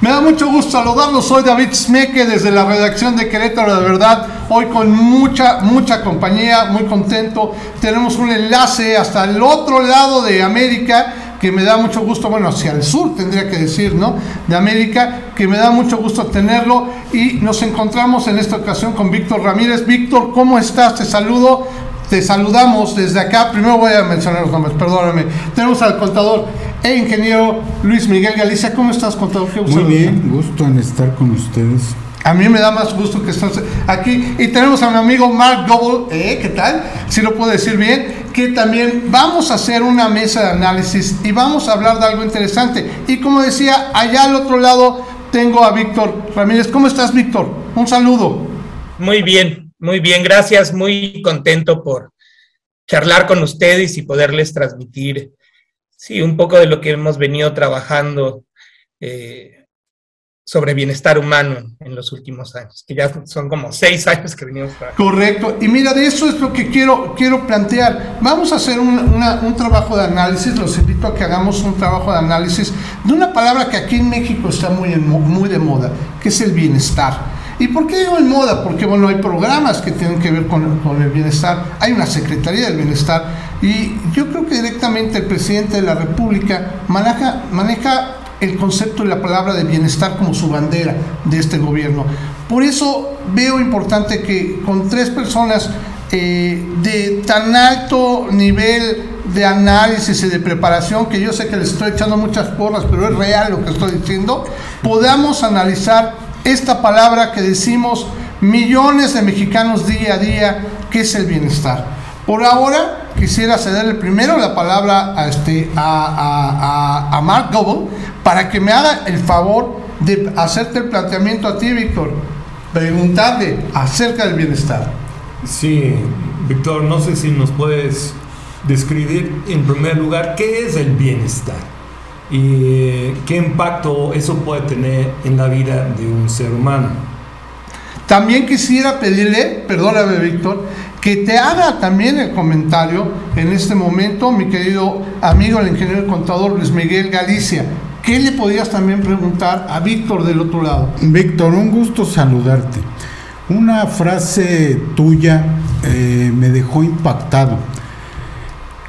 Me da mucho gusto saludarlos. Soy David Smeke desde la redacción de Querétaro de Verdad. Hoy con mucha, mucha compañía, muy contento. Tenemos un enlace hasta el otro lado de América que me da mucho gusto, bueno, hacia el sur tendría que decir, ¿no? De América, que me da mucho gusto tenerlo y nos encontramos en esta ocasión con Víctor Ramírez. Víctor, ¿cómo estás? Te saludo. Te saludamos desde acá. Primero voy a mencionar los nombres, perdóname. Tenemos al contador e ingeniero Luis Miguel Galicia. ¿Cómo estás, contador? Qué Muy bien, gusto en estar con ustedes. A mí me da más gusto que estés aquí. Y tenemos a mi amigo Mark Goble, ¿eh? ¿qué tal? Si lo puedo decir bien, que también vamos a hacer una mesa de análisis y vamos a hablar de algo interesante. Y como decía, allá al otro lado tengo a Víctor Ramírez. ¿Cómo estás, Víctor? Un saludo. Muy bien, muy bien, gracias. Muy contento por charlar con ustedes y poderles transmitir Sí, un poco de lo que hemos venido trabajando eh, sobre bienestar humano en los últimos años, que ya son como seis años que venimos trabajando. Correcto, y mira, de eso es lo que quiero, quiero plantear. Vamos a hacer un, trabajo de análisis, los invito a que hagamos un trabajo de análisis de una palabra que aquí en México está muy, muy de moda, que es el bienestar. ¿Y por qué digo en moda? Porque bueno, hay programas que tienen que ver con, el bienestar, hay una Secretaría del Bienestar y yo creo que directamente el presidente de la República maneja, maneja el concepto y la palabra de bienestar como su bandera de este gobierno. Por eso veo importante que con tres personas eh, de tan alto nivel de análisis y de preparación, que yo sé que les estoy echando muchas porras, pero es real lo que estoy diciendo, podamos analizar esta palabra que decimos millones de mexicanos día a día, que es el bienestar. Por ahora quisiera cederle primero la palabra a, este, a, a, Mark Goble para que me haga el favor de hacerte el planteamiento a ti, Víctor, preguntarle acerca del bienestar. Sí, Víctor, no sé si nos puedes describir en primer lugar qué es el bienestar y qué impacto eso puede tener en la vida de un ser humano. También quisiera pedirle, perdóname Víctor, que te haga también el comentario en este momento, mi querido amigo el ingeniero contador Luis Miguel Galicia. ¿Qué le podías también preguntar a Víctor del otro lado? Víctor, un gusto saludarte. Una frase tuya eh, me dejó impactado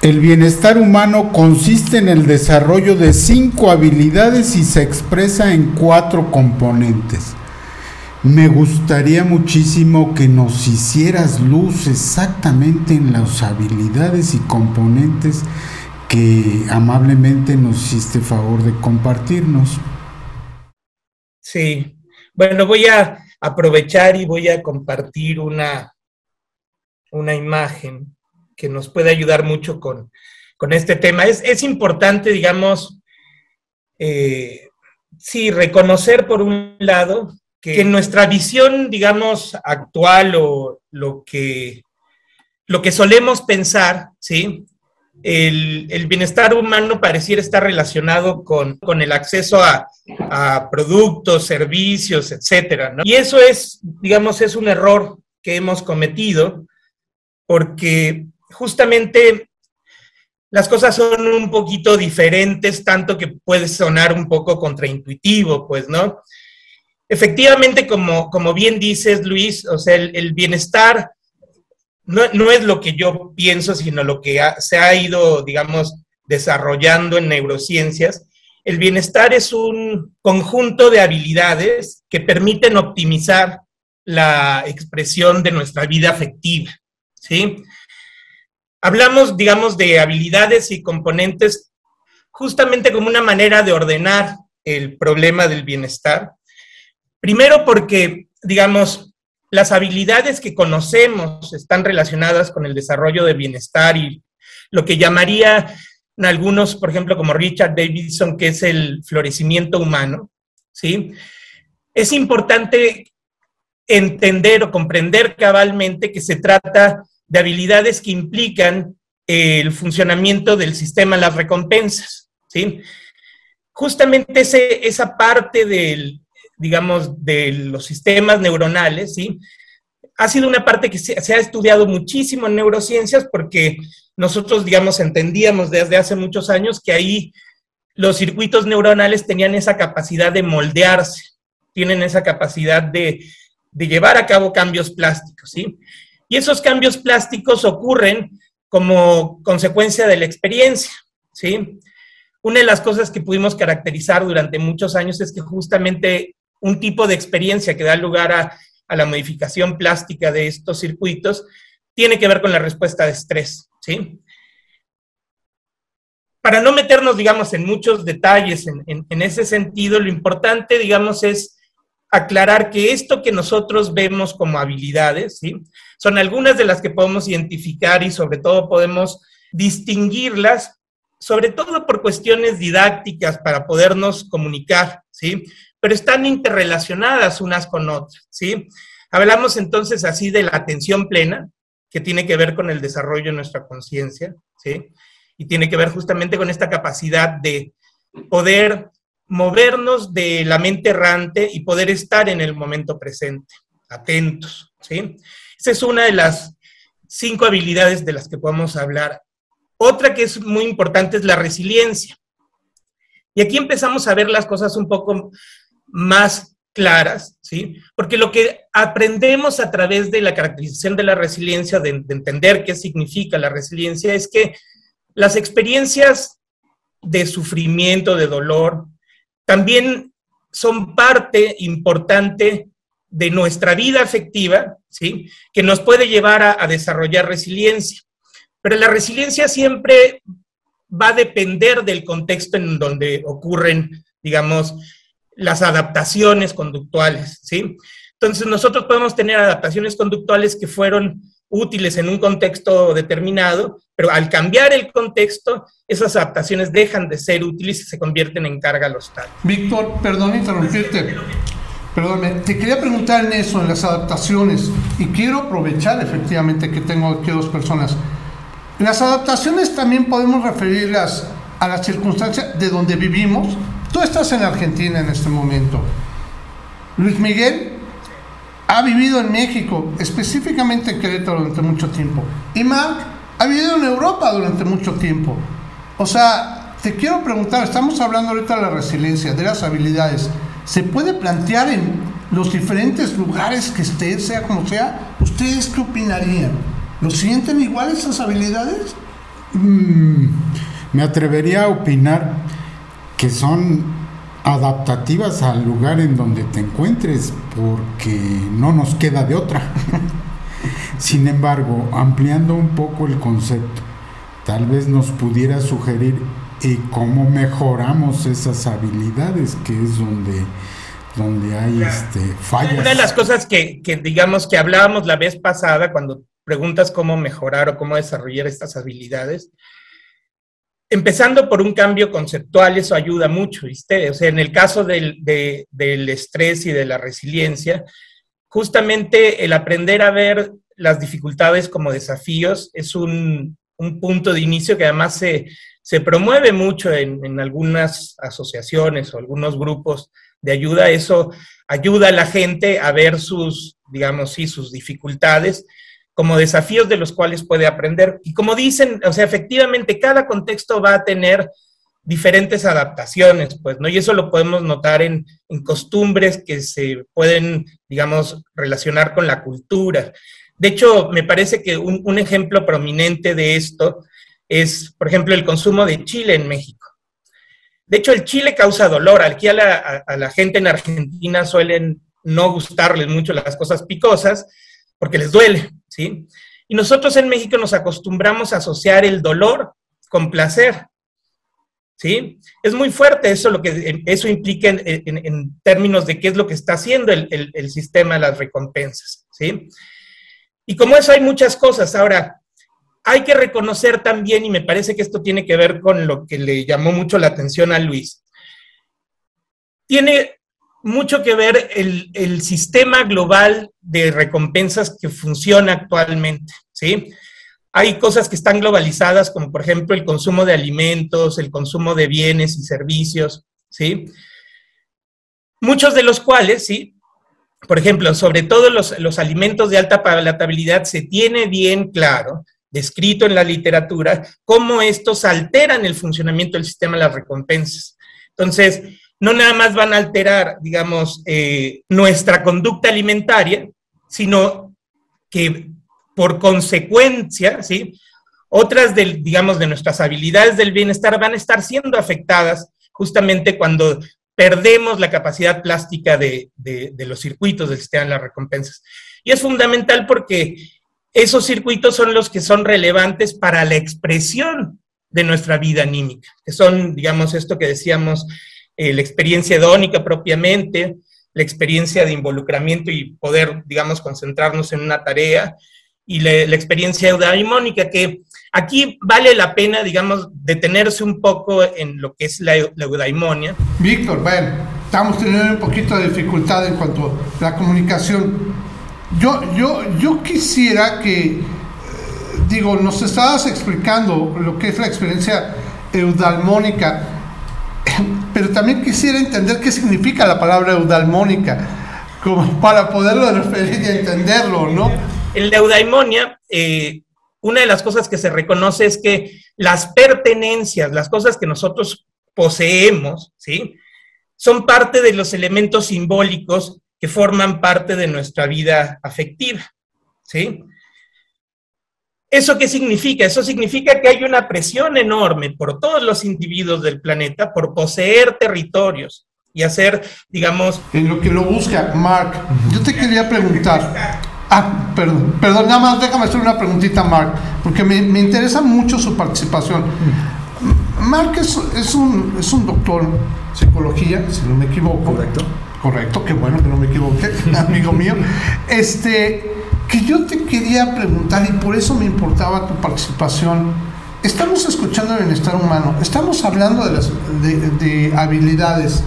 el bienestar humano consiste en el desarrollo de cinco habilidades y se expresa en cuatro componentes. Me gustaría muchísimo que nos hicieras luz exactamente en las habilidades y componentes que amablemente nos hiciste favor de compartirnos. Sí, bueno, voy a aprovechar y voy a compartir una, una imagen que nos puede ayudar mucho con, este tema. Es, importante, digamos, eh, sí, reconocer por un lado que en nuestra visión, digamos, actual o lo que, lo que solemos pensar, ¿sí? El, bienestar humano pareciera estar relacionado con, el acceso a, a, productos, servicios, etcétera, ¿no? Y eso es, digamos, es un error que hemos cometido porque justamente las cosas son un poquito diferentes, tanto que puede sonar un poco contraintuitivo, pues, ¿no? Efectivamente, como, como bien dices, Luis, o sea, el, bienestar no, es lo que yo pienso, sino lo que se ha ido, digamos, desarrollando en neurociencias. El bienestar es un conjunto de habilidades que permiten optimizar la expresión de nuestra vida afectiva, ¿sí? Hablamos, digamos, de habilidades y componentes justamente como una manera de ordenar el problema del bienestar. Primero porque, digamos, las habilidades que conocemos están relacionadas con el desarrollo del bienestar y lo que llamaría algunos, por ejemplo, como Richard Davidson, que es el florecimiento humano, ¿sí? Es importante entender o comprender cabalmente que se trata de habilidades que implican el funcionamiento del sistema las recompensas, ¿sí? Justamente ese, esa parte del, digamos, de los sistemas neuronales, ¿sí? Ha sido una parte que se, ha estudiado muchísimo en neurociencias porque nosotros, digamos, entendíamos desde hace muchos años que ahí los circuitos neuronales tenían esa capacidad de moldearse, tienen esa capacidad de, de llevar a cabo cambios plásticos, ¿sí? Y esos cambios plásticos ocurren como consecuencia de la experiencia, ¿sí? Una de las cosas que pudimos caracterizar durante muchos años es que justamente un tipo de experiencia que da lugar a, la modificación plástica de estos circuitos tiene que ver con la respuesta de estrés, ¿sí? Para no meternos, digamos, en muchos detalles en ese sentido, lo importante, digamos, es aclarar que esto que nosotros vemos como habilidades, ¿sí? son algunas de las que podemos identificar y sobre todo podemos distinguirlas, sobre todo por cuestiones didácticas para podernos comunicar, ¿sí? pero están interrelacionadas unas con otras. ¿sí? Hablamos entonces así de la atención plena, que tiene que ver con el desarrollo de nuestra conciencia, ¿sí? y tiene que ver justamente con esta capacidad de poder movernos de la mente errante y poder estar en el momento presente, atentos, ¿sí? Esa es una de las cinco habilidades de las que podemos hablar. Otra que es muy importante es la resiliencia. Y aquí empezamos a ver las cosas un poco más claras, ¿sí? Porque lo que aprendemos a través de la caracterización de la resiliencia, de, de entender qué significa la resiliencia, es que las experiencias de sufrimiento, de dolor, también son parte importante de nuestra vida afectiva, ¿sí? Que nos puede llevar a, desarrollar resiliencia. Pero la resiliencia siempre va a depender del contexto en donde ocurren, digamos, las adaptaciones conductuales, ¿sí? Entonces nosotros podemos tener adaptaciones conductuales que fueron útiles en un contexto determinado, pero al cambiar el contexto, esas adaptaciones dejan de ser útiles y se convierten en carga los tal. Víctor, perdón interrumpirte. Perdón, te quería preguntar en eso, en las adaptaciones, y quiero aprovechar efectivamente que tengo aquí dos personas. Las adaptaciones también podemos referirlas a las circunstancias de donde vivimos. Tú estás en Argentina en este momento. Luis Miguel ha vivido en México, específicamente en Querétaro durante mucho tiempo. Y Mark ha vivido en Europa durante mucho tiempo. O sea, te quiero preguntar, estamos hablando ahorita de la resiliencia, de las habilidades. ¿Se puede plantear en los diferentes lugares que esté, sea como sea? ¿Ustedes qué opinarían? ¿Lo sienten igual esas habilidades? Mm, me atrevería a opinar que son adaptativas al lugar en donde te encuentres, porque no nos queda de otra. Sin embargo, ampliando un poco el concepto, tal vez nos pudiera sugerir y cómo mejoramos esas habilidades, que es donde, donde hay este, fallas. Una de las cosas que, que digamos que hablábamos la vez pasada, cuando preguntas cómo mejorar o cómo desarrollar estas habilidades, empezando por un cambio conceptual, eso ayuda mucho, ¿viste? O sea, en el caso del, de, del, estrés y de la resiliencia, justamente el aprender a ver las dificultades como desafíos es un, un punto de inicio que además se, se promueve mucho en, en, algunas asociaciones o algunos grupos de ayuda. Eso ayuda a la gente a ver sus, digamos, sí, sus dificultades como desafíos de los cuales puede aprender. Y como dicen, o sea, efectivamente cada contexto va a tener diferentes adaptaciones, pues, ¿no? Y eso lo podemos notar en, costumbres que se pueden, digamos, relacionar con la cultura. De hecho, me parece que un, ejemplo prominente de esto es, por ejemplo, el consumo de chile en México. De hecho, el chile causa dolor. Aquí a a, a la gente en Argentina suelen no gustarles mucho las cosas picosas porque les duele. ¿sí? Y nosotros en México nos acostumbramos a asociar el dolor con placer, ¿sí? Es muy fuerte eso, lo que eso implica en, términos de qué es lo que está haciendo el, el, el, sistema de las recompensas, ¿sí? Y como eso hay muchas cosas. Ahora, hay que reconocer también, y me parece que esto tiene que ver con lo que le llamó mucho la atención a Luis, tiene mucho que ver el, el, sistema global de recompensas que funciona actualmente, ¿sí? Hay cosas que están globalizadas, como por ejemplo el consumo de alimentos, el consumo de bienes y servicios, ¿sí? Muchos de los cuales, ¿sí? Por ejemplo, sobre todo los, los alimentos de alta palatabilidad, se tiene bien claro descrito en la literatura, cómo estos alteran el funcionamiento del sistema de las recompensas. Entonces, no nada más van a alterar, digamos, eh, nuestra conducta alimentaria, sino que por consecuencia, ¿sí? Otras, de, digamos, de nuestras habilidades del bienestar van a estar siendo afectadas justamente cuando perdemos la capacidad plástica de, los circuitos del sistema de las recompensas. Y es fundamental porque esos circuitos son los que son relevantes para la expresión de nuestra vida anímica, que son, digamos, esto que decíamos, eh, la experiencia hedónica propiamente, la experiencia de involucramiento y poder, digamos, concentrarnos en una tarea, y la, experiencia eudaimónica, que aquí vale la pena, digamos, detenerse un poco en lo que es la, eudaimonia. Víctor, bueno, estamos teniendo un poquito de dificultad en cuanto a la comunicación. Yo, yo, yo quisiera que, eh, digo, nos estabas explicando lo que es la experiencia eudalmónica, pero también quisiera entender qué significa la palabra eudalmónica, como para poderlo referir y entenderlo, ¿no? En la eudaimonia, eh, una de las cosas que se reconoce es que las pertenencias, las cosas que nosotros poseemos, ¿sí? Son parte de los elementos simbólicos que forman parte de nuestra vida afectiva, ¿sí? ¿Eso qué significa? Eso significa que hay una presión enorme por todos los individuos del planeta por poseer territorios y hacer, digamos... En lo que lo busca, Mark, yo te quería preguntar, Ah, perdón, perdón, nada más déjame hacer una preguntita, Mark, porque me, interesa mucho su participación. Mark es, un, es un doctor en psicología, si no me equivoco. Correcto. Correcto, qué bueno que no me equivoqué, amigo mío. Este, que yo te quería preguntar, y por eso me importaba tu participación. Estamos escuchando el bienestar humano, estamos hablando de, las, de, de habilidades.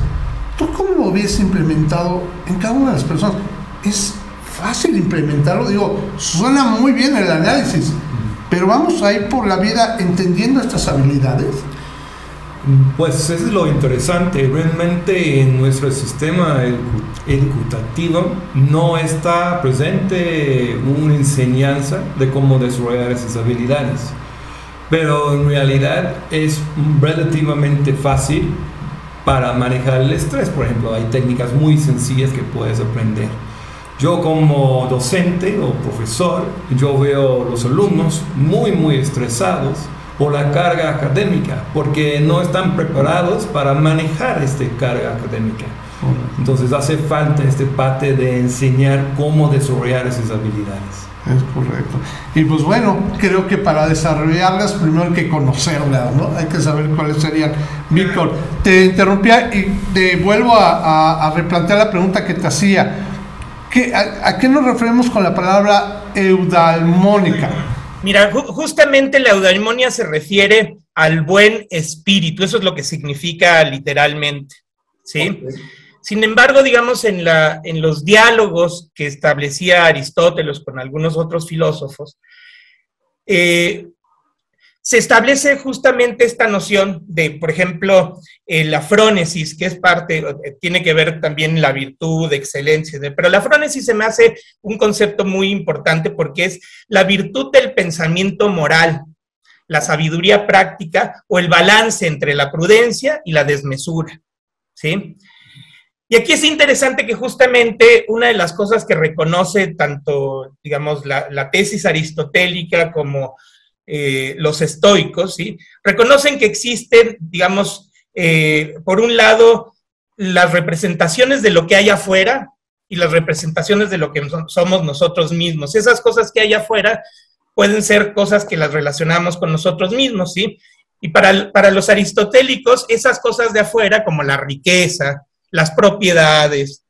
¿Tú cómo lo ves implementado en cada una de las personas? Es fácil implementarlo. Digo, suena muy bien el análisis, pero vamos a ir por la vida entendiendo estas habilidades. Pues es lo interesante, realmente en nuestro sistema educativo no está presente una enseñanza de cómo desarrollar esas habilidades, pero en realidad es relativamente fácil para manejar el estrés, por ejemplo, hay técnicas muy sencillas que puedes aprender. Yo como docente o profesor, yo veo los alumnos muy, muy estresados por la carga académica, porque no están preparados para manejar esta carga académica. Entonces hace falta este parte de enseñar cómo desarrollar esas habilidades. Es correcto. Y pues bueno, creo que para desarrollarlas primero hay que conocerlas, ¿no? Hay que saber cuáles serían. Víctor, te interrumpía y te vuelvo a, a replantear la pregunta que te hacía a, qué nos referimos con la palabra eudalmónica? Mira, justamente la eudalmonia se refiere al buen espíritu, eso es lo que significa literalmente, ¿sí? Sin embargo, digamos, en, la, en los diálogos que establecía Aristóteles con algunos otros filósofos, eh, se establece justamente esta noción de, por ejemplo, la frónesis, que es parte, eh, tiene que ver también la virtud, excelencia, pero la frónesis se me hace un concepto muy importante porque es la virtud del pensamiento moral, la sabiduría práctica o el balance entre la prudencia y la desmesura, ¿sí? Y aquí es interesante que justamente una de las cosas que reconoce tanto, digamos, la, la tesis aristotélica como eh, los estoicos, reconocen que existen, digamos, eh, por un lado, las representaciones de lo que hay afuera y las representaciones de lo que somos nosotros mismos. Esas cosas que hay afuera pueden ser cosas que las relacionamos con nosotros mismos. Y para, para los aristotélicos, esas cosas de afuera, como la riqueza, las propiedades,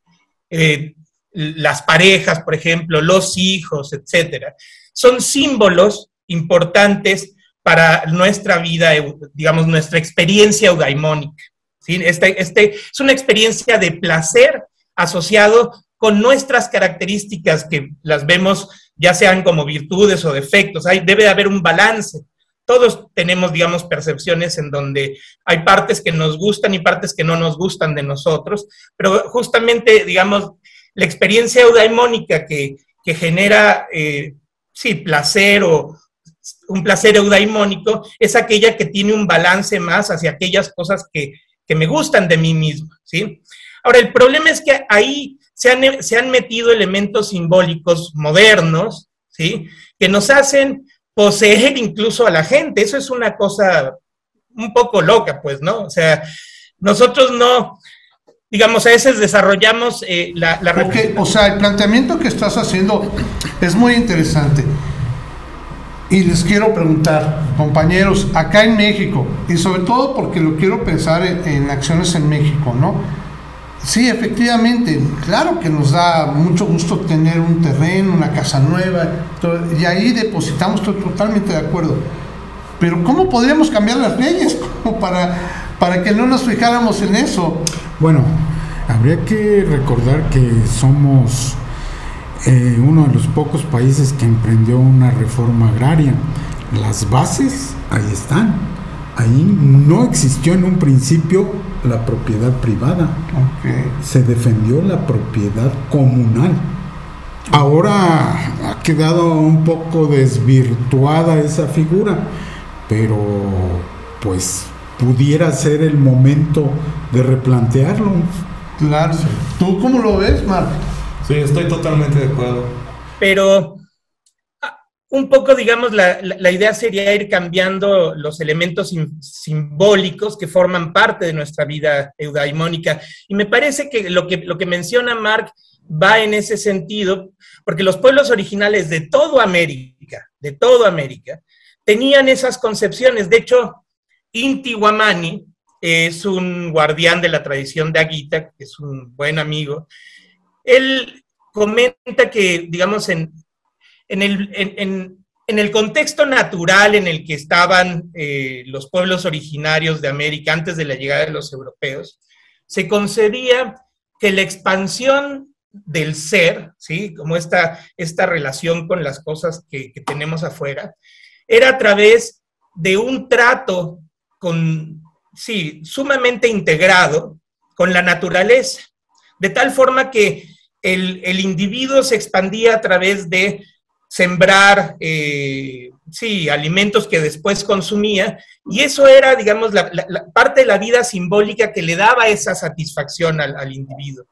eh, las parejas, por ejemplo, los hijos, etcétera, son símbolos importantes para nuestra vida, digamos, nuestra experiencia eudaimónica. ¿sí? Este, este, es una experiencia de placer asociado con nuestras características que las vemos ya sean como virtudes o defectos. Debe de haber un balance. Todos tenemos, digamos, percepciones en donde hay partes que nos gustan y partes que no nos gustan de nosotros, pero justamente, digamos, la experiencia eudaimónica que, que genera, eh, sí, placer o, un placer eudaimónico es aquella que tiene un balance más hacia aquellas cosas que, que me gustan de mí mismo, ¿sí? Ahora, el problema es que ahí se han, se han metido elementos simbólicos modernos, ¿sí? Que nos hacen poseer incluso a la gente. Eso es una cosa un poco loca, pues, ¿no? O sea, nosotros no, digamos, a veces desarrollamos eh, la... la o sea, el planteamiento que estás haciendo es muy interesante. Y les quiero preguntar, compañeros, acá en México, y sobre todo porque lo quiero pensar en, acciones en México, ¿no? Sí, efectivamente, claro que nos da mucho gusto tener un terreno, una casa nueva, y ahí depositamos, totalmente de acuerdo. Pero ¿cómo podríamos cambiar las leyes para, para que no nos fijáramos en eso? Bueno, habría que recordar que somos eh, uno de los pocos países que emprendió una reforma agraria. Las bases ahí están. Ahí no existió en un principio la propiedad privada. Se defendió la propiedad comunal. Ahora ha quedado un poco desvirtuada esa figura, pero pues pudiera ser el momento de replantearlo. Claro. ¿Tú cómo lo ves, Marc? Sí, estoy totalmente de acuerdo. Pero ah, un poco, digamos, la, la, idea sería ir cambiando los elementos simbólicos que forman parte de nuestra vida eudaimónica. Y me parece que lo que, lo que menciona Mark va en ese sentido, porque los pueblos originales de toda América, de toda América, tenían esas concepciones. De hecho, Inti Guamani es un guardián de la tradición de Aguita, que es un buen amigo, él comenta que, digamos, en, el, contexto natural en el que estaban eh, los pueblos originarios de América antes de la llegada de los europeos, se concebía que la expansión del ser, ¿sí? como esta, esta relación con las cosas que, que tenemos afuera, era a través de un trato con, sí, sumamente integrado con la naturaleza, de tal forma que el, individuo se expandía a través de sembrar, eh, sí, alimentos que después consumía, y eso era, digamos, la, parte de la vida simbólica que le daba esa satisfacción al, individuo.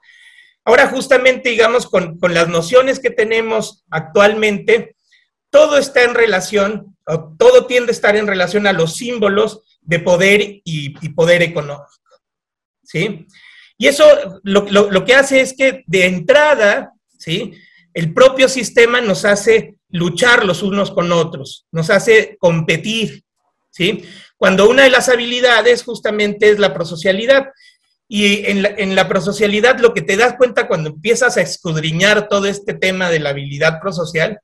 Ahora, justamente, digamos, con, las nociones que tenemos actualmente, todo está en relación, todo tiende a estar en relación a los símbolos de poder y, y poder económico. ¿Sí? Y eso lo, que hace es que de entrada, ¿sí? El propio sistema nos hace luchar los unos con otros, nos hace competir, ¿sí? Cuando una de las habilidades justamente es la prosocialidad. Y en la, en la, prosocialidad lo que te das cuenta cuando empiezas a escudriñar todo este tema de la habilidad prosocial,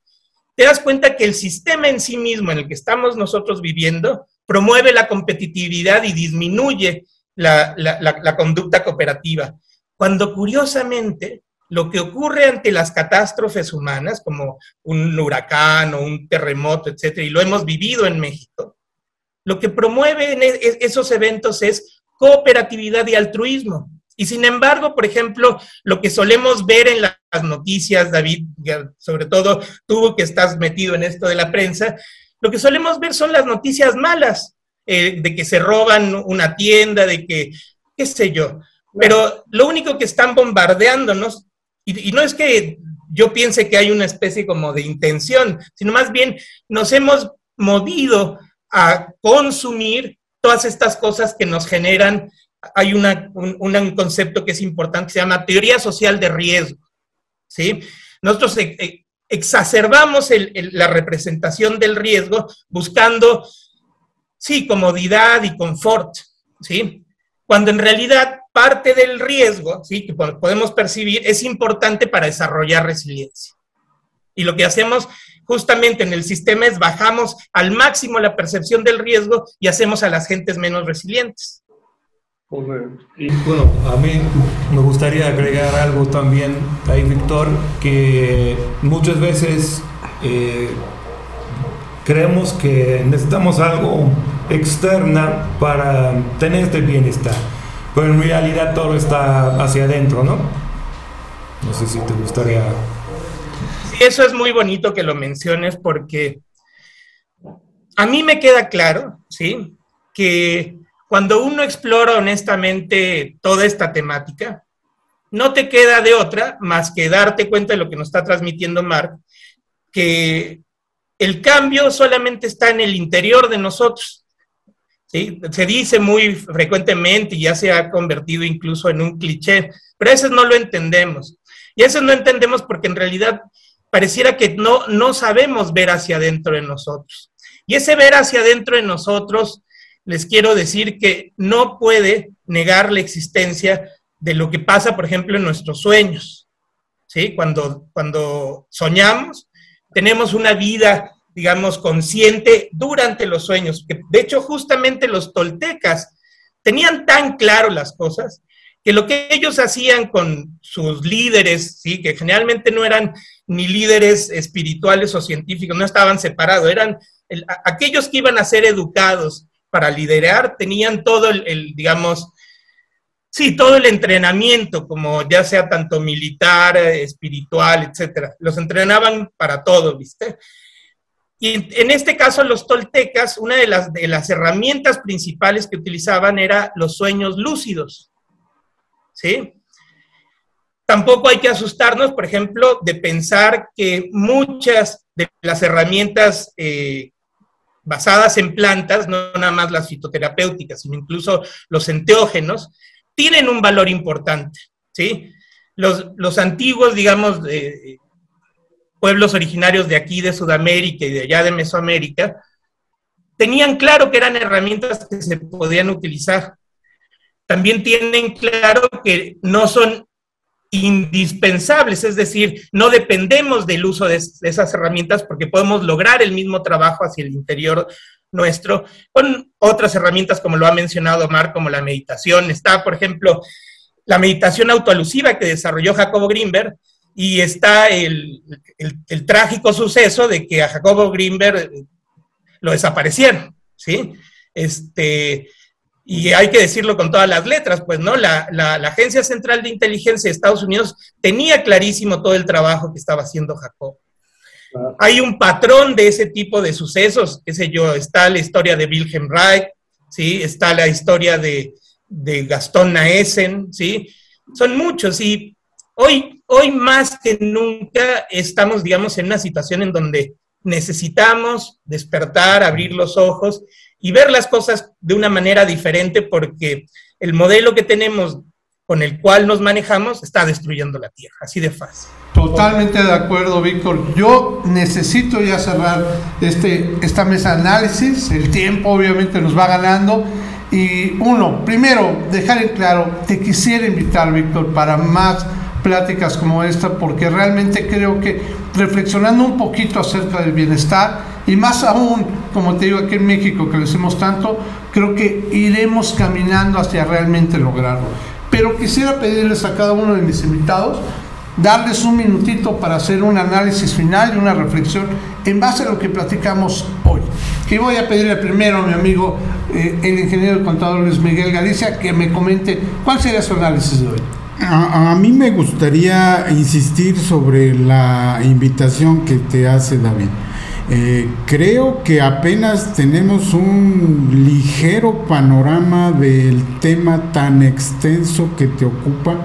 te das cuenta que el sistema en sí mismo en el que estamos nosotros viviendo promueve la competitividad y disminuye la, conducta cooperativa. Cuando curiosamente lo que ocurre ante las catástrofes humanas, como un huracán o un terremoto, etcétera, y lo hemos vivido en México, lo que promueve e, esos eventos es cooperatividad y altruismo. Y sin embargo, por ejemplo, lo que solemos ver en las noticias, David, sobre todo tú que estás metido en esto de la prensa, lo que solemos ver son las noticias malas, eh, de que se roban una tienda, de que, qué sé yo. Pero lo único que están bombardeándonos, y, no es que yo piense que hay una especie como de intención, sino más bien nos hemos movido a consumir todas estas cosas que nos generan, hay una, un, concepto que es importante, que se llama teoría social de riesgo, ¿sí? Nosotros eh, eh, exacerbamos la representación del riesgo buscando sí, comodidad y confort, ¿sí? Cuando en realidad parte del riesgo, ¿sí? Que podemos percibir es importante para desarrollar resiliencia. Y lo que hacemos justamente en el sistema es bajamos al máximo la percepción del riesgo y hacemos a las gentes menos resilientes. Y bueno, a mí me gustaría agregar algo también ahí, Víctor, que muchas veces eh, creemos que necesitamos algo externa para tener este bienestar, pero en realidad todo está hacia adentro, ¿no? No sé si te gustaría... Eso es muy bonito que lo menciones porque a mí me queda claro, ¿sí? Que cuando uno explora honestamente toda esta temática, no te queda de otra más que darte cuenta de lo que nos está transmitiendo Mark, que el cambio solamente está en el interior de nosotros. ¿sí? Se dice muy frecuentemente y ya se ha convertido incluso en un cliché, pero a veces no lo entendemos. Y a veces no entendemos porque en realidad pareciera que no, no sabemos ver hacia adentro de nosotros. Y ese ver hacia adentro de nosotros, les quiero decir que no puede negar la existencia de lo que pasa, por ejemplo, en nuestros sueños. ¿sí? Cuando, cuando soñamos, tenemos una vida, digamos, consciente durante los sueños. Que, de hecho, justamente los toltecas tenían tan claro las cosas que lo que ellos hacían con sus líderes, ¿sí? que generalmente no eran ni líderes espirituales o científicos, no estaban separados, eran aquellos que iban a ser educados para liderar, tenían todo el, digamos, sí, todo el entrenamiento, como ya sea tanto militar, espiritual, etcétera. Los entrenaban para todo, ¿viste? Y en este caso, los toltecas, una de las, de las herramientas principales que utilizaban era los sueños lúcidos. ¿Sí? Tampoco hay que asustarnos, por ejemplo, de pensar que muchas de las herramientas eh, basadas en plantas, no nada más las fitoterapéuticas, sino incluso los enteógenos, tienen un valor importante, ¿sí? Los, antiguos, digamos, pueblos originarios de aquí, de Sudamérica y de allá de Mesoamérica, tenían claro que eran herramientas que se podían utilizar. También tienen claro que no son indispensables, es decir, no dependemos del uso de, esas herramientas porque podemos lograr el mismo trabajo hacia el interior nuestro con otras herramientas como lo ha mencionado Omar, como la meditación. Está, por ejemplo, la meditación autoalusiva que desarrolló Jacobo Greenberg y está el, el trágico suceso de que a Jacobo Greenberg lo desaparecieron, ¿sí? Este, y hay que decirlo con todas las letras, pues, ¿no? La, Agencia Central de Inteligencia de Estados Unidos tenía clarísimo todo el trabajo que estaba haciendo Jacob. Hay un patrón de ese tipo de sucesos, qué sé yo, está la historia de Wilhelm Reich, ¿sí? Está la historia de, Gastón Naesen, ¿sí? Son muchos y hoy, hoy más que nunca estamos, digamos, en una situación en donde necesitamos despertar, abrir los ojos y ver las cosas de una manera diferente porque el modelo que tenemos con el cual nos manejamos está destruyendo la Tierra, así de fácil. Totalmente de acuerdo, Víctor. Yo necesito ya cerrar este, esta mesa de análisis, el tiempo obviamente nos va ganando. Y uno, primero, dejar en claro, te quisiera invitar, Víctor, para más pláticas como esta, porque realmente creo que reflexionando un poquito acerca del bienestar, y más aún, como te digo aquí en México, que lo hacemos tanto, creo que iremos caminando hacia realmente lograrlo. Pero quisiera pedirles a cada uno de mis invitados, darles un minutito para hacer un análisis final y una reflexión en base a lo que platicamos hoy. Que voy a pedirle primero a mi amigo, eh, el ingeniero contador Luis Miguel Galicia, que me comente cuál sería su análisis de hoy. A, a, mí me gustaría insistir sobre la invitación que te hace David. Eh, creo que apenas tenemos un ligero panorama del tema tan extenso que te ocupa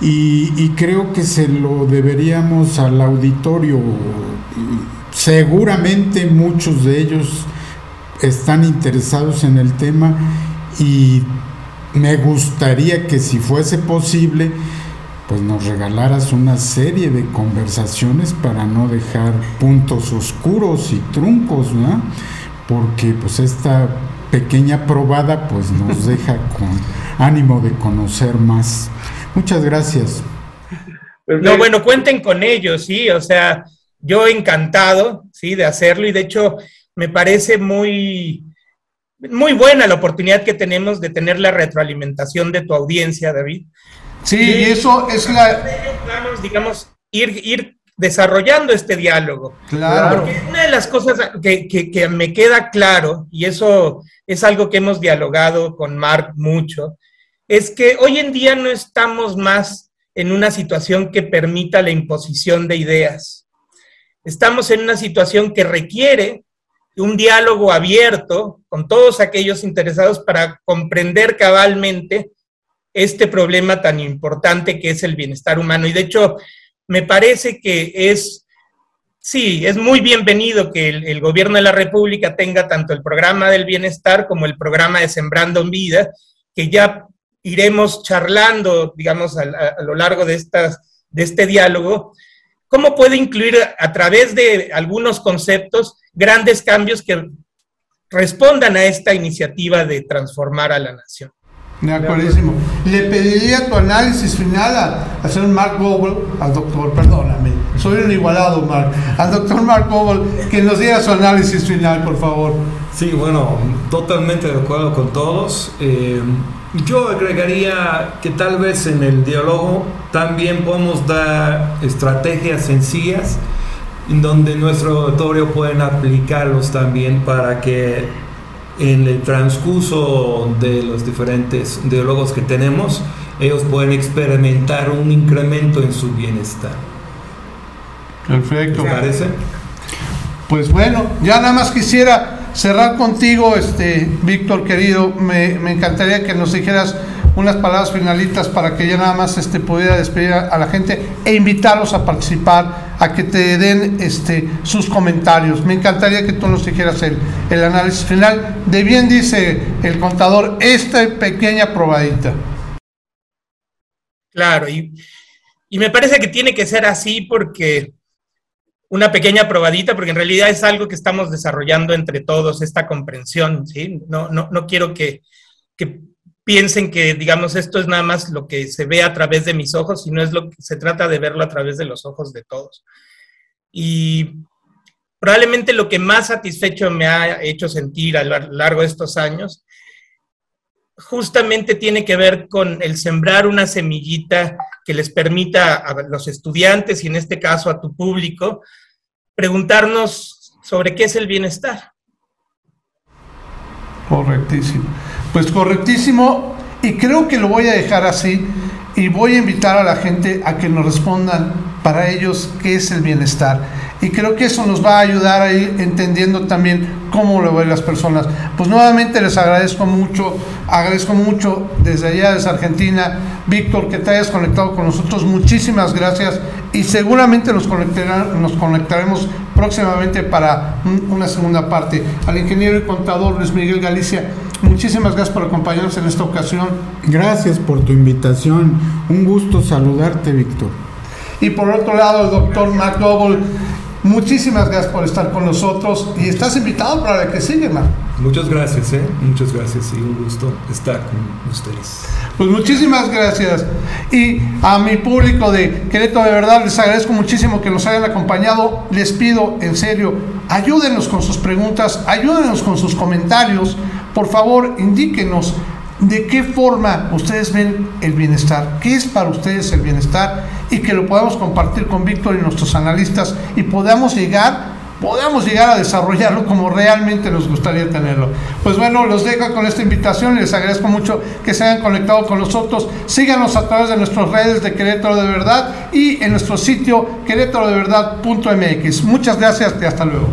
y, creo que se lo deberíamos al auditorio. Seguramente muchos de ellos están interesados en el tema y me gustaría que si fuese posible pues nos regalaras una serie de conversaciones para no dejar puntos oscuros y truncos, ¿no? Porque pues esta pequeña probada pues nos deja con ánimo de conocer más. Muchas gracias. No, bueno, cuenten con ellos, sí, o sea, yo encantado, sí, de hacerlo y de hecho me parece muy, muy buena la oportunidad que tenemos de tener la retroalimentación de tu audiencia, David. Sí, y eso es la... digamos, ir, ir desarrollando este diálogo. Claro. Porque una de las cosas que, que, me queda claro, y eso es algo que hemos dialogado con Mark mucho, es que hoy en día no estamos más en una situación que permita la imposición de ideas. Estamos en una situación que requiere un diálogo abierto con todos aquellos interesados para comprender cabalmente este problema tan importante que es el bienestar humano. Y de hecho, me parece que es, sí, es muy bienvenido que el, gobierno de la República tenga tanto el programa del bienestar como el programa de Sembrando en Vida, que ya iremos charlando, digamos, a, a lo largo de, estas, de este diálogo, cómo puede incluir a través de algunos conceptos grandes cambios que respondan a esta iniciativa de transformar a la nación. De acuerdísimo. Le pediría tu análisis final a, hacer un Mark Goble, al doctor, perdóname, soy un igualado, Mark, al doctor Mark Goble, que nos diera su análisis final, por favor. Sí, bueno, totalmente de acuerdo con todos. Eh, yo agregaría que tal vez en el diálogo también podemos dar estrategias sencillas en donde nuestro auditorio pueden aplicarlos también para que en el transcurso de los diferentes diálogos que tenemos, ellos pueden experimentar un incremento en su bienestar. Perfecto. ¿Te parece? Pues bueno, ya nada más quisiera cerrar contigo, este, Víctor querido, me, encantaría que nos dijeras unas palabras finalitas para que ya nada más este, pudiera despedir a, la gente e invitarlos a participar, a que te den este, sus comentarios. Me encantaría que tú nos dijeras el, el análisis final. De bien dice el contador, esta pequeña probadita. Claro, y, y me parece que tiene que ser así porque una pequeña probadita, porque en realidad es algo que estamos desarrollando entre todos, esta comprensión, ¿sí? No, no, no quiero que, que, piensen que, digamos, esto es nada más lo que se ve a través de mis ojos, sino es lo que se trata de verlo a través de los ojos de todos. Y probablemente lo que más satisfecho me ha hecho sentir a lo largo de estos años, justamente tiene que ver con el sembrar una semillita que les permita a los estudiantes y en este caso a tu público preguntarnos sobre qué es el bienestar. Correctísimo. Pues correctísimo y creo que lo voy a dejar así y voy a invitar a la gente a que nos respondan para ellos qué es el bienestar. Y creo que eso nos va a ayudar a ir entendiendo también cómo lo ven las personas. Pues nuevamente les agradezco mucho, agradezco mucho desde allá, desde Argentina, Víctor, que te hayas conectado con nosotros. Muchísimas gracias y seguramente nos, nos conectaremos próximamente para una segunda parte. Al ingeniero y contador Luis Miguel Galicia, muchísimas gracias por acompañarnos en esta ocasión. Gracias por tu invitación. Un gusto saludarte, Víctor. Y por otro lado, el doctor Matt Muchísimas gracias por estar con nosotros y estás invitado para la que sigue, Mar. Muchas gracias, ¿eh? Muchas gracias y un gusto estar con ustedes. Pues muchísimas gracias. Y a mi público de Querétaro, de verdad, les agradezco muchísimo que nos hayan acompañado. Les pido, en serio, ayúdenos con sus preguntas, ayúdenos con sus comentarios. Por favor, indíquenos de qué forma ustedes ven el bienestar, qué es para ustedes el bienestar y que lo podamos compartir con Víctor y nuestros analistas y podamos llegar podamos llegar a desarrollarlo como realmente nos gustaría tenerlo. Pues bueno, los dejo con esta invitación y les agradezco mucho que se hayan conectado con nosotros. Síganos a través de nuestras redes de Querétaro de Verdad y en nuestro sitio querétarodeverdad.mx. Muchas gracias y hasta luego.